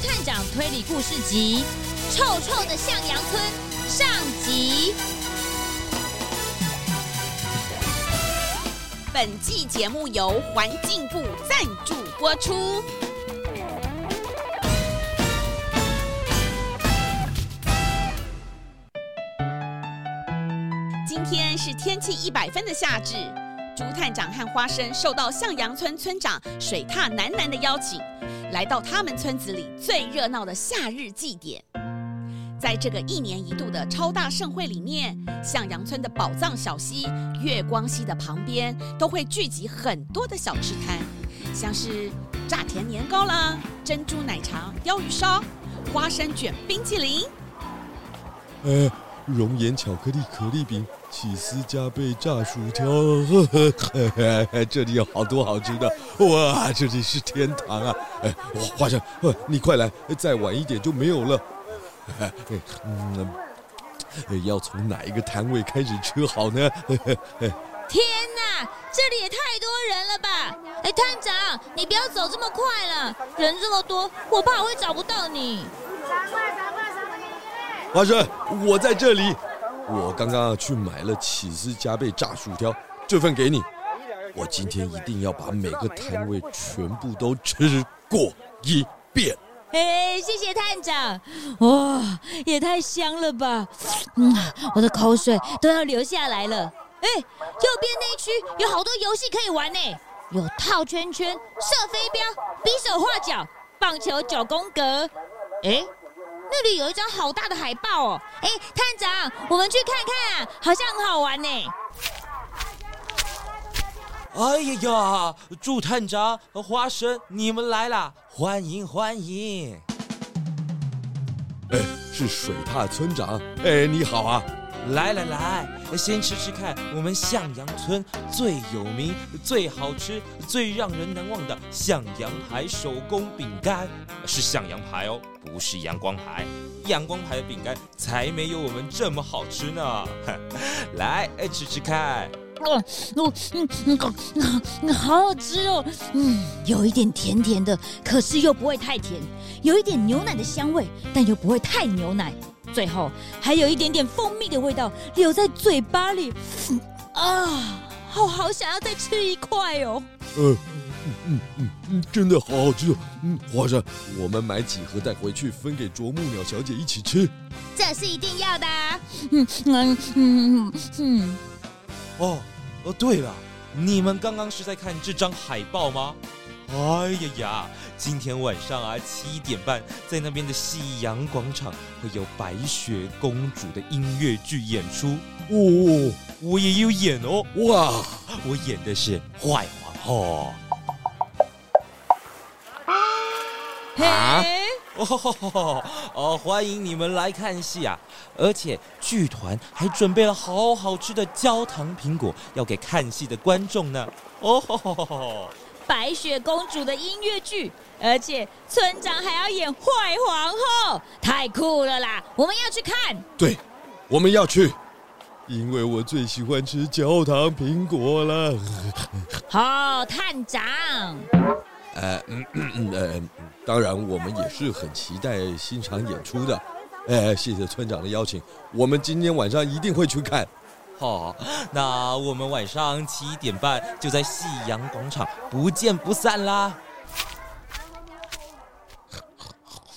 探长推理故事集《臭臭的向阳村》上集。本季节目由环境部赞助播出。今天是天气一百分的夏至，朱探长和花生受到向阳村村长水獭南南的邀请，来到他们村子里最热闹的夏日祭典。在这个一年一度的超大盛会里面，向阳村的宝藏小溪月光溪的旁边都会聚集很多的小吃摊，像是炸甜年糕啦、珍珠奶茶、鲷鱼烧、花生卷、冰淇淋。呃，熔岩巧克力可丽饼、起司加倍炸薯条，这里有好多好吃的，哇，这里是天堂啊！哎，花生，你快来，再晚一点就没有了。嗯，要从哪一个摊位开始吃好呢？天哪，这里也太多人了吧！哎，探长，你不要走这么快了，人这么多，我怕我会找不到你。花生，我在这里。我刚刚去买了起司加倍炸薯条，这份给你。我今天一定要把每个摊位全部都吃过一遍。哎，谢谢探长！哇，也太香了吧！嗯，我的口水都要流下来了。哎，右边那一区有好多游戏可以玩呢，有套圈圈、射飞镖、比手画脚、棒球九宫格。哎，那里有一张好大的海报哦！哎，探长，我们去看看啊，好像很好玩呢。哎呀呀！祝探长和花生，你们来了，欢迎欢迎！哎，是水獭村长，哎，你好啊！来来来，先吃吃看我们向阳村最有名、最好吃、最让人难忘的向阳牌手工饼干，是向阳牌哦，不是阳光牌。阳光牌的饼干才没有我们这么好吃呢！来，吃吃看。哦，哦，嗯，嗯，嗯，好好吃哦，嗯，有一点甜甜的，可是又不会太甜，有一点牛奶的香味，但又不会太牛奶，最后还有一点点蜂蜜的味道留在嘴巴里，啊，我好想要再吃一块哦。嗯嗯嗯嗯嗯，真的好好吃哦。嗯，花生，我们买几盒带回去分给啄木鸟小姐一起吃，这是一定要的啊。嗯嗯嗯嗯。哦哦，对了，你们刚刚是在看这张海报吗？哎呀呀，今天晚上啊七点半，在那边的夕阳广场会有白雪公主的音乐剧演出哦，我也有演哦，哇，我演的是坏皇后。啊？哦哦，欢迎你们来看戏啊！而且剧团还准备了好好吃的焦糖苹果，要给看戏的观众呢。哦吼吼吼！白雪公主的音乐剧，而且村长还要演坏皇后，太酷了啦！我们要去看。对，我们要去，因为我最喜欢吃焦糖苹果了。好，探长。呃嗯嗯嗯呃，当然我们也是很期待欣赏演出的。哎，谢谢村长的邀请，我们今天晚上一定会去看。好，那我们晚上七点半就在夕阳广场不见不散啦。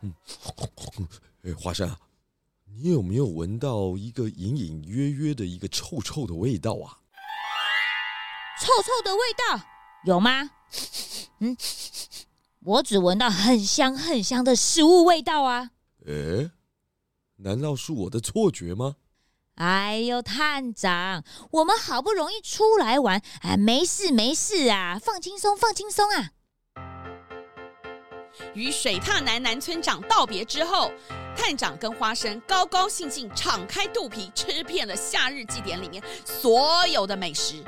嗯，哎，华生，你有没有闻到一个隐隐约约的一个臭臭的味道啊？臭臭的味道有吗？嗯，我只闻到很香很香的食物味道啊！诶，难道是我的错觉吗？哎呦，探长，我们好不容易出来玩，哎，没事没事啊，放轻松放轻松啊！与水獭南南村长道别之后，探长跟花生高高兴兴敞开肚皮吃遍了夏日祭典里面所有的美食，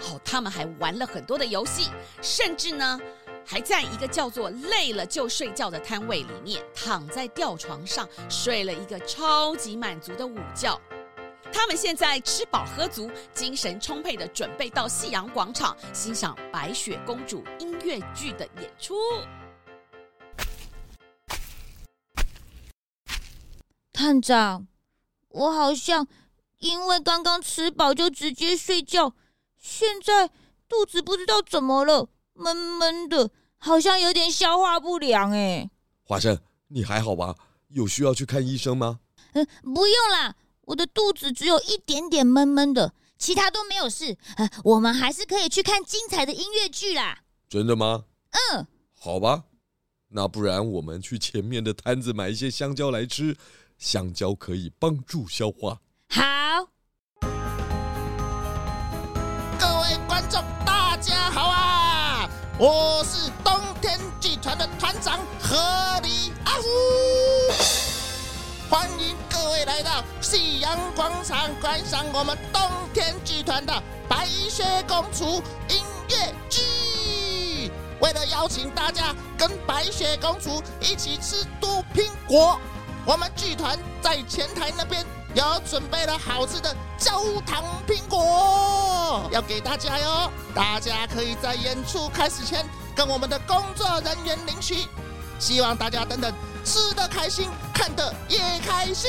然后他们还玩了很多的游戏，甚至呢，还在一个叫做“累了就睡觉”的摊位里面躺在吊床上睡了一个超级满足的午觉。他们现在吃饱喝足，精神充沛的准备到夕阳广场欣赏白雪公主音乐剧的演出。探长，我好像因为刚刚吃饱就直接睡觉，现在肚子不知道怎么了，闷闷的，好像有点消化不良哎。华生，你还好吧？有需要去看医生吗？嗯，不用啦，我的肚子只有一点点闷闷的，其他都没有事。呃，我们还是可以去看精彩的音乐剧啦。真的吗？嗯，好吧，那不然我们去前面的摊子买一些香蕉来吃，香蕉可以帮助消化。好，各位观众，大家好啊！我是冬天剧团的团长河里阿虎，欢迎各位来到夕阳广场观赏我们东天剧团的《白雪公主》音乐剧。为了邀请大家跟白雪公主一起吃毒苹果，我们剧团在前台那边有准备了好吃的焦糖苹果，要给大家哟。大家可以在演出开始前跟我们的工作人员领取。希望大家等等吃的开心，看的也开心。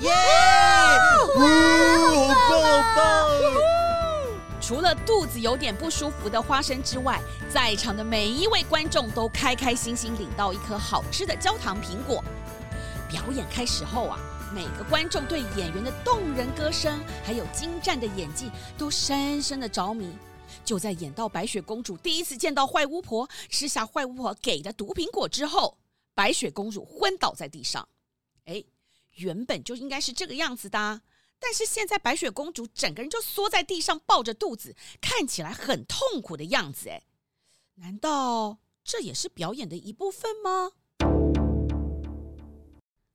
耶！哇，好棒好棒！除了肚子有点不舒服的花生之外，在场的每一位观众都开开心心领到一颗好吃的焦糖苹果。表演开始后啊，每个观众对演员的动人歌声还有精湛的演技都深深的着迷。就在演到白雪公主第一次见到坏巫婆，吃下坏巫婆给的毒苹果之后，白雪公主昏倒在地上。哎，原本就应该是这个样子的，但是现在白雪公主整个人就缩在地上，抱着肚子，看起来很痛苦的样子。哎，难道这也是表演的一部分吗？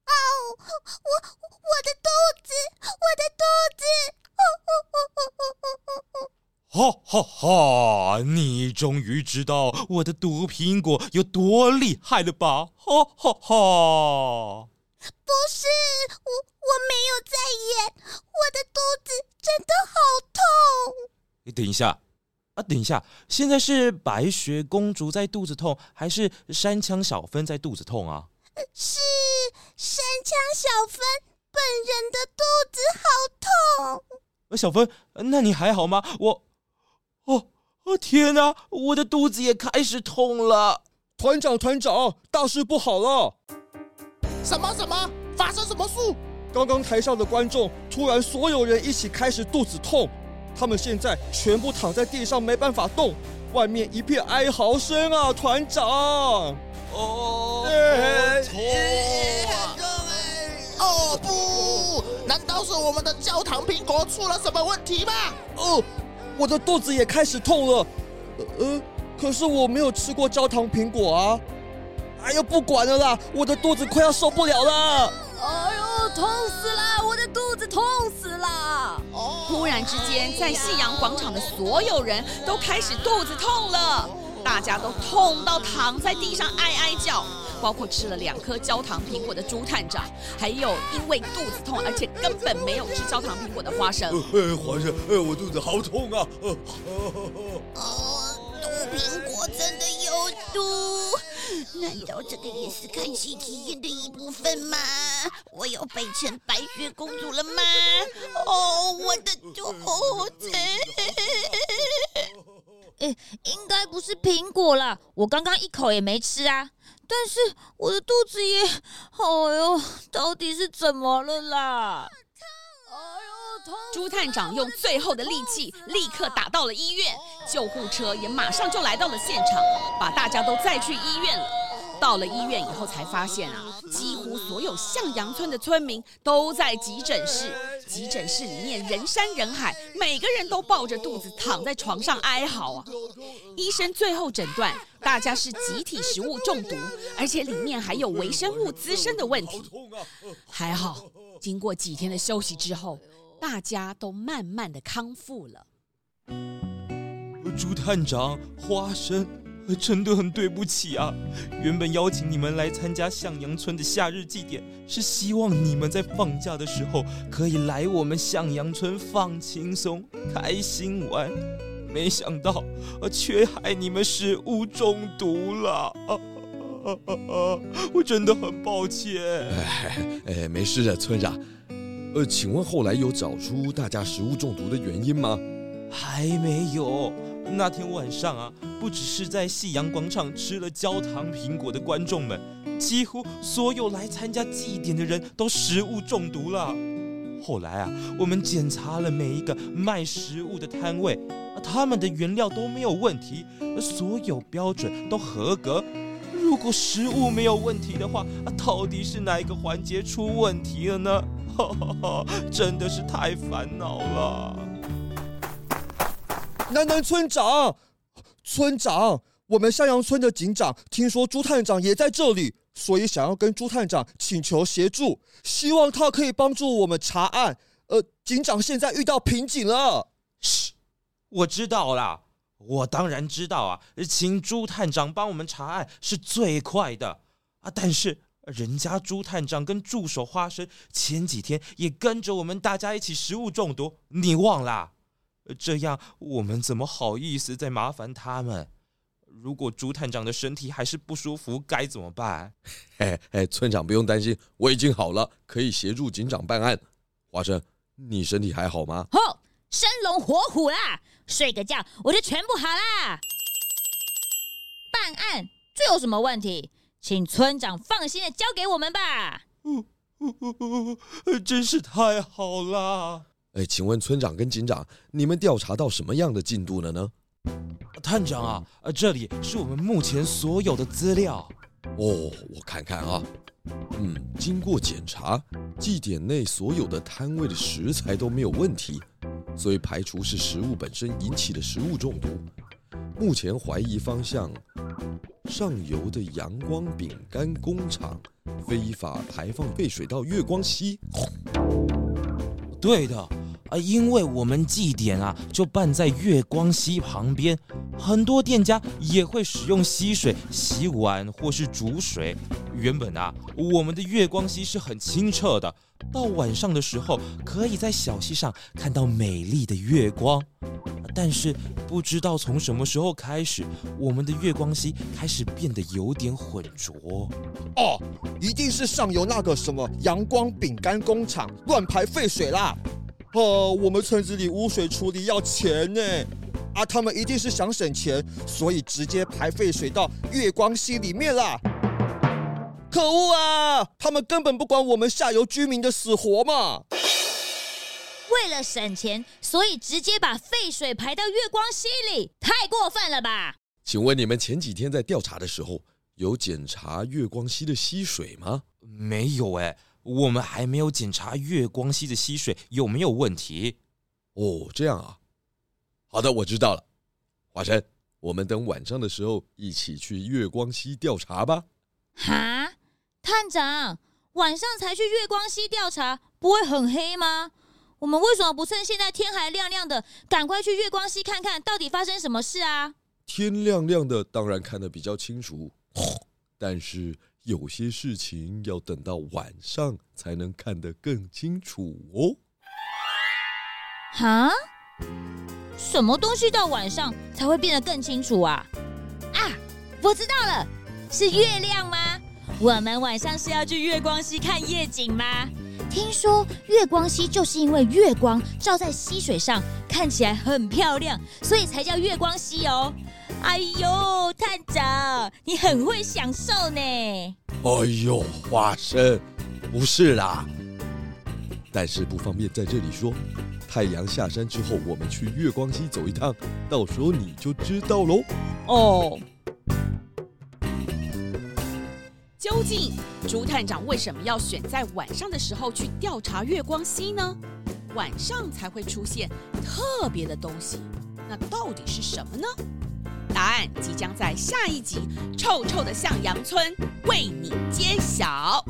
哦，我我的肚子，我的肚子。哦哦哦哦哦哦哦哈哈哈！你终于知道我的毒苹果有多厉害了吧？哈哈哈！不是，我我没有在演，我的肚子真的好痛。你等一下啊，等一下，现在是白雪公主在肚子痛，还是山枪小芬在肚子痛啊？是山枪小芬本人的肚子好痛。小芬，那你还好吗？我。哦哦天哪！我的肚子也开始痛了。团长，团长，大事不好了！什么什么？发生什么事？刚刚台上的观众突然所有人一起开始肚子痛，他们现在全部躺在地上没办法动，外面一片哀嚎声啊！团长，哦，欸、痛啊！哦不，难道是我们的焦糖苹果出了什么问题吗？哦。我的肚子也开始痛了，呃，可是我没有吃过焦糖苹果啊！哎呦，不管了啦，我的肚子快要受不了了！哎呦，痛死了！我的肚子痛死了！突然之间，在夕阳广场的所有人都开始肚子痛了，大家都痛到躺在地上哀哀叫。包括吃了两颗焦糖苹果的朱探长，还有因为肚子痛而且根本没有吃焦糖苹果的花生。呃，花生，呃，我肚子好痛啊！哦，毒苹果真的有毒？难道这个也是看戏体验的一部分吗？我要变成白雪公主了吗？哦，我的肚子！哎，应该不是苹果啦，我刚刚一口也没吃啊。但是我的肚子也……哎呦，到底是怎么了啦？痛！哎呦，痛！猪探长用最后的力气，立刻打到了医院，救护车也马上就来到了现场，把大家都载去医院了。到了医院以后，才发现啊，几乎所有向阳村的村民都在急诊室。急诊室里面人山人海，每个人都抱着肚子躺在床上哀嚎啊。医生最后诊断，大家是集体食物中毒，而且里面还有微生物滋生的问题。还好，经过几天的休息之后，大家都慢慢的康复了。朱探长，花生。真的很对不起啊！原本邀请你们来参加向阳村的夏日祭典，是希望你们在放假的时候可以来我们向阳村放轻松、开心玩。没想到，却害你们食物中毒了。我真的很抱歉。哎哎，没事的，村长。呃，请问后来有找出大家食物中毒的原因吗？还没有。那天晚上啊，不只是在夕阳广场吃了焦糖苹果的观众们，几乎所有来参加祭典的人都食物中毒了。后来啊，我们检查了每一个卖食物的摊位，他们的原料都没有问题，所有标准都合格。如果食物没有问题的话，到底是哪一个环节出问题了呢？真的是太烦恼了。南南村长，村长，我们向阳村的警长听说朱探长也在这里，所以想要跟朱探长请求协助，希望他可以帮助我们查案。呃，警长现在遇到瓶颈了。嘘，我知道啦，我当然知道啊，请朱探长帮我们查案是最快的啊。但是人家朱探长跟助手花生前几天也跟着我们大家一起食物中毒，你忘了？这样我们怎么好意思再麻烦他们？如果朱探长的身体还是不舒服，该怎么办？嘿 嘿，村长不用担心，我已经好了，可以协助警长办案。华生，你身体还好吗？哦，生龙活虎啦，睡个觉我就全部好啦。办案这有什么问题？请村长放心的交给我们吧。嗯嗯嗯嗯，真是太好了。哎，请问村长跟警长，你们调查到什么样的进度了呢？探长啊，呃这里是我们目前所有的资料。哦，我看看啊，嗯，经过检查，祭典内所有的摊位的食材都没有问题，所以排除是食物本身引起的食物中毒。目前怀疑方向，上游的阳光饼干工厂非法排放废水到月光溪。对的。啊，因为我们祭典啊，就办在月光溪旁边，很多店家也会使用溪水洗碗或是煮水。原本啊，我们的月光溪是很清澈的，到晚上的时候可以在小溪上看到美丽的月光。但是不知道从什么时候开始，我们的月光溪开始变得有点浑浊。哦，一定是上游那个什么阳光饼干工厂乱排废水啦。哦，我们村子里污水处理要钱呢，啊，他们一定是想省钱，所以直接排废水到月光溪里面啦。可恶啊！他们根本不管我们下游居民的死活嘛。为了省钱，所以直接把废水排到月光溪里，太过分了吧？请问你们前几天在调查的时候，有检查月光溪的溪水吗？没有哎。我们还没有检查月光溪的溪水有没有问题。哦，这样啊。好的，我知道了。华晨，我们等晚上的时候一起去月光溪调查吧。哈，探长，晚上才去月光溪调查，不会很黑吗？我们为什么不趁现在天还亮亮的，赶快去月光溪看看到底发生什么事啊？天亮亮的，当然看得比较清楚，但是。有些事情要等到晚上才能看得更清楚哦。哈？什么东西到晚上才会变得更清楚啊？啊，我知道了，是月亮吗？我们晚上是要去月光溪看夜景吗？听说月光溪就是因为月光照在溪水上，看起来很漂亮，所以才叫月光溪哦。哎呦，探长，你很会享受呢。哎呦，花生，不是啦，但是不方便在这里说。太阳下山之后，我们去月光溪走一趟，到时候你就知道喽。哦。究竟朱探长为什么要选在晚上的时候去调查月光溪呢？晚上才会出现特别的东西，那到底是什么呢？答案即将在下一集《臭臭的向阳村》为你揭晓。